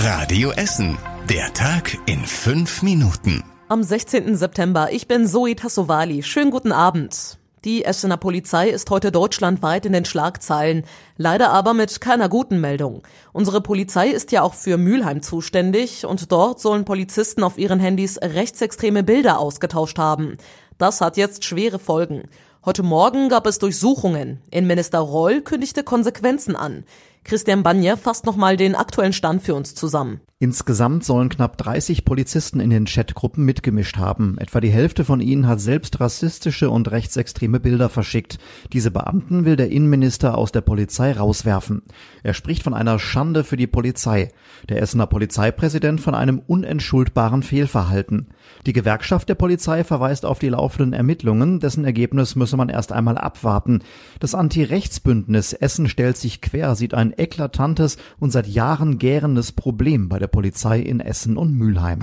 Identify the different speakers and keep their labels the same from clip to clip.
Speaker 1: Radio Essen. Der Tag in fünf Minuten.
Speaker 2: Am 16. September. Ich bin Zoe Tassovali. Schönen guten Abend. Die Essener Polizei ist heute deutschlandweit in den Schlagzeilen. Leider aber mit keiner guten Meldung. Unsere Polizei ist ja auch für Mülheim zuständig und dort sollen Polizisten auf ihren Handys rechtsextreme Bilder ausgetauscht haben. Das hat jetzt schwere Folgen. Heute Morgen gab es Durchsuchungen. Innenminister Reul kündigte Konsequenzen an. Christian Banje fasst nochmal den aktuellen Stand für uns zusammen.
Speaker 3: Insgesamt sollen knapp 30 Polizisten in den Chatgruppen mitgemischt haben. Etwa die Hälfte von ihnen hat selbst rassistische und rechtsextreme Bilder verschickt. Diese Beamten will der Innenminister aus der Polizei rauswerfen. Er spricht von einer Schande für die Polizei. Der Essener Polizeipräsident von einem unentschuldbaren Fehlverhalten. Die Gewerkschaft der Polizei verweist auf die laufenden Ermittlungen, dessen Ergebnis müsse man erst einmal abwarten. Das Anti-Rechts-Bündnis Essen stellt sich quer sieht ein eklatantes und seit Jahren gärendes Problem bei der Polizei in Essen und Mülheim.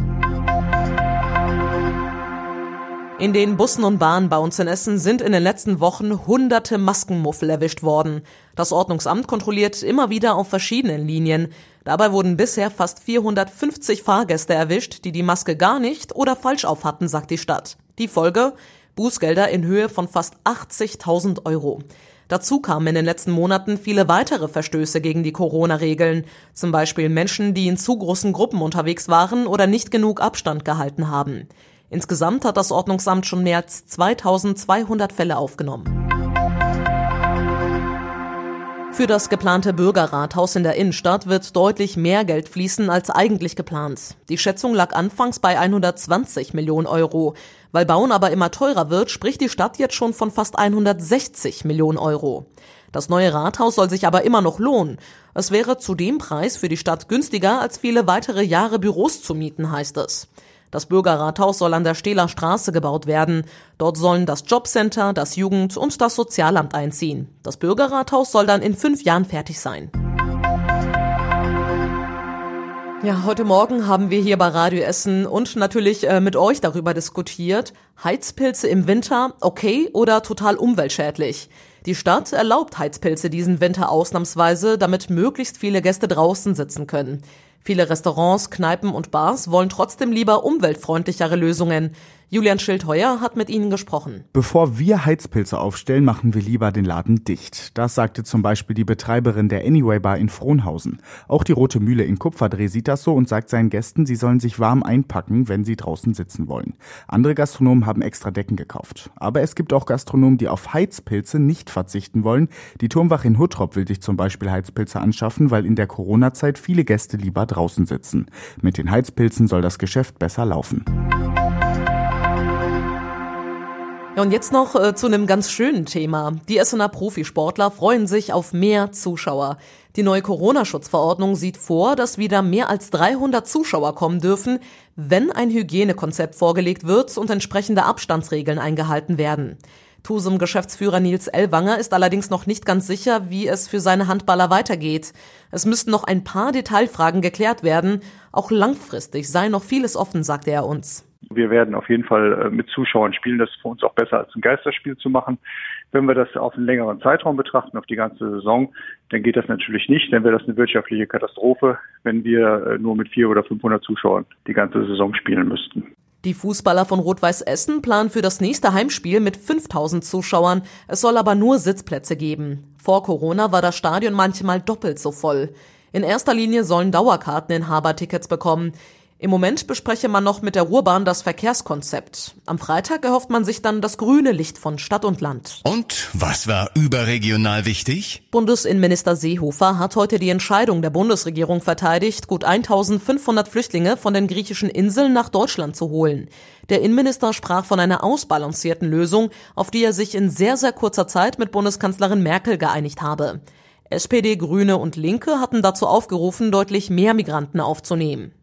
Speaker 2: In den Bussen und Bahnen bei uns in Essen sind in den letzten Wochen hunderte Maskenmuffel erwischt worden. Das Ordnungsamt kontrolliert immer wieder auf verschiedenen Linien. Dabei wurden bisher fast 450 Fahrgäste erwischt, die die Maske gar nicht oder falsch auf hatten, sagt die Stadt. Die Folge? Bußgelder in Höhe von fast 80.000 Euro. Dazu kamen in den letzten Monaten viele weitere Verstöße gegen die Corona-Regeln, zum Beispiel Menschen, die in zu großen Gruppen unterwegs waren oder nicht genug Abstand gehalten haben. Insgesamt hat das Ordnungsamt schon mehr als 2200 Fälle aufgenommen. Für das geplante Bürgerrathaus in der Innenstadt wird deutlich mehr Geld fließen als eigentlich geplant. Die Schätzung lag anfangs bei 120 Millionen Euro. Weil Bauen aber immer teurer wird, spricht die Stadt jetzt schon von fast 160 Millionen Euro. Das neue Rathaus soll sich aber immer noch lohnen. Es wäre zu dem Preis für die Stadt günstiger, als viele weitere Jahre Büros zu mieten, heißt es. Das Bürgerrathaus soll an der Stehler Straße gebaut werden. Dort sollen das Jobcenter, das Jugend- und das Sozialamt einziehen. Das Bürgerrathaus soll dann in fünf Jahren fertig sein. Ja, heute Morgen haben wir hier bei Radio Essen und natürlich äh, mit euch darüber diskutiert. Heizpilze im Winter okay oder total umweltschädlich? Die Stadt erlaubt Heizpilze diesen Winter ausnahmsweise, damit möglichst viele Gäste draußen sitzen können. Viele Restaurants, Kneipen und Bars wollen trotzdem lieber umweltfreundlichere Lösungen. Julian Schildheuer hat mit ihnen gesprochen.
Speaker 4: Bevor wir Heizpilze aufstellen, machen wir lieber den Laden dicht. Das sagte zum Beispiel die Betreiberin der Anyway Bar in Frohnhausen. Auch die Rote Mühle in Kupferdreh sieht das so und sagt seinen Gästen, sie sollen sich warm einpacken, wenn sie draußen sitzen wollen. Andere Gastronomen haben extra Decken gekauft. Aber es gibt auch Gastronomen, die auf Heizpilze nicht verzichten wollen. Die Turmwache in Huttrop will sich zum Beispiel Heizpilze anschaffen, weil in der Corona-Zeit viele Gäste lieber draußen sitzen. Mit den Heizpilzen soll das Geschäft besser laufen.
Speaker 2: Ja, und jetzt noch äh, zu einem ganz schönen Thema. Die Essener Profisportler freuen sich auf mehr Zuschauer. Die neue Corona-Schutzverordnung sieht vor, dass wieder mehr als 300 Zuschauer kommen dürfen, wenn ein Hygienekonzept vorgelegt wird und entsprechende Abstandsregeln eingehalten werden. TUSUM-Geschäftsführer Nils Ellwanger ist allerdings noch nicht ganz sicher, wie es für seine Handballer weitergeht. Es müssten noch ein paar Detailfragen geklärt werden. Auch langfristig sei noch vieles offen, sagte er uns.
Speaker 5: Wir werden auf jeden Fall äh, mit Zuschauern spielen. Das ist für uns auch besser als ein Geisterspiel zu machen. Wenn wir das auf einen längeren Zeitraum betrachten, auf die ganze Saison, dann geht das natürlich nicht. Dann wäre das eine wirtschaftliche Katastrophe, wenn wir äh, nur mit vier oder 500 Zuschauern die ganze Saison spielen müssten.
Speaker 2: Die Fußballer von Rot-Weiß Essen planen für das nächste Heimspiel mit 5000 Zuschauern. Es soll aber nur Sitzplätze geben. Vor Corona war das Stadion manchmal doppelt so voll. In erster Linie sollen Dauerkarteninhaber Tickets bekommen. Im Moment bespreche man noch mit der Ruhrbahn das Verkehrskonzept. Am Freitag erhofft man sich dann das grüne Licht von Stadt und Land.
Speaker 1: Und was war überregional wichtig?
Speaker 2: Bundesinnenminister Seehofer hat heute die Entscheidung der Bundesregierung verteidigt, gut 1500 Flüchtlinge von den griechischen Inseln nach Deutschland zu holen. Der Innenminister sprach von einer ausbalancierten Lösung, auf die er sich in sehr, sehr kurzer Zeit mit Bundeskanzlerin Merkel geeinigt habe. SPD, Grüne und Linke hatten dazu aufgerufen, deutlich mehr Migranten aufzunehmen.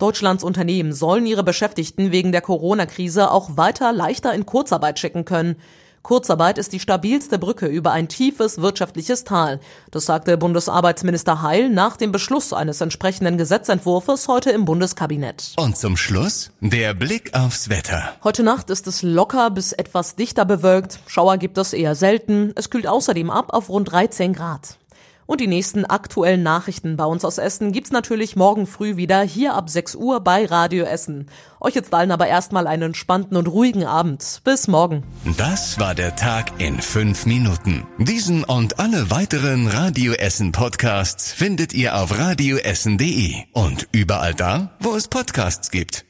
Speaker 2: Deutschlands Unternehmen sollen ihre Beschäftigten wegen der Corona-Krise auch weiter leichter in Kurzarbeit schicken können. Kurzarbeit ist die stabilste Brücke über ein tiefes wirtschaftliches Tal. Das sagte Bundesarbeitsminister Heil nach dem Beschluss eines entsprechenden Gesetzentwurfs heute im Bundeskabinett.
Speaker 1: Und zum Schluss der Blick aufs Wetter.
Speaker 2: Heute Nacht ist es locker bis etwas dichter bewölkt. Schauer gibt es eher selten. Es kühlt außerdem ab auf rund 13 Grad. Und die nächsten aktuellen Nachrichten bei uns aus Essen gibt's natürlich morgen früh wieder hier ab 6 Uhr bei Radio Essen. Euch jetzt allen aber erstmal einen entspannten und ruhigen Abend. Bis morgen.
Speaker 1: Das war der Tag in fünf Minuten. Diesen und alle weiteren Radio Essen Podcasts findet ihr auf radioessen.de und überall da, wo es Podcasts gibt.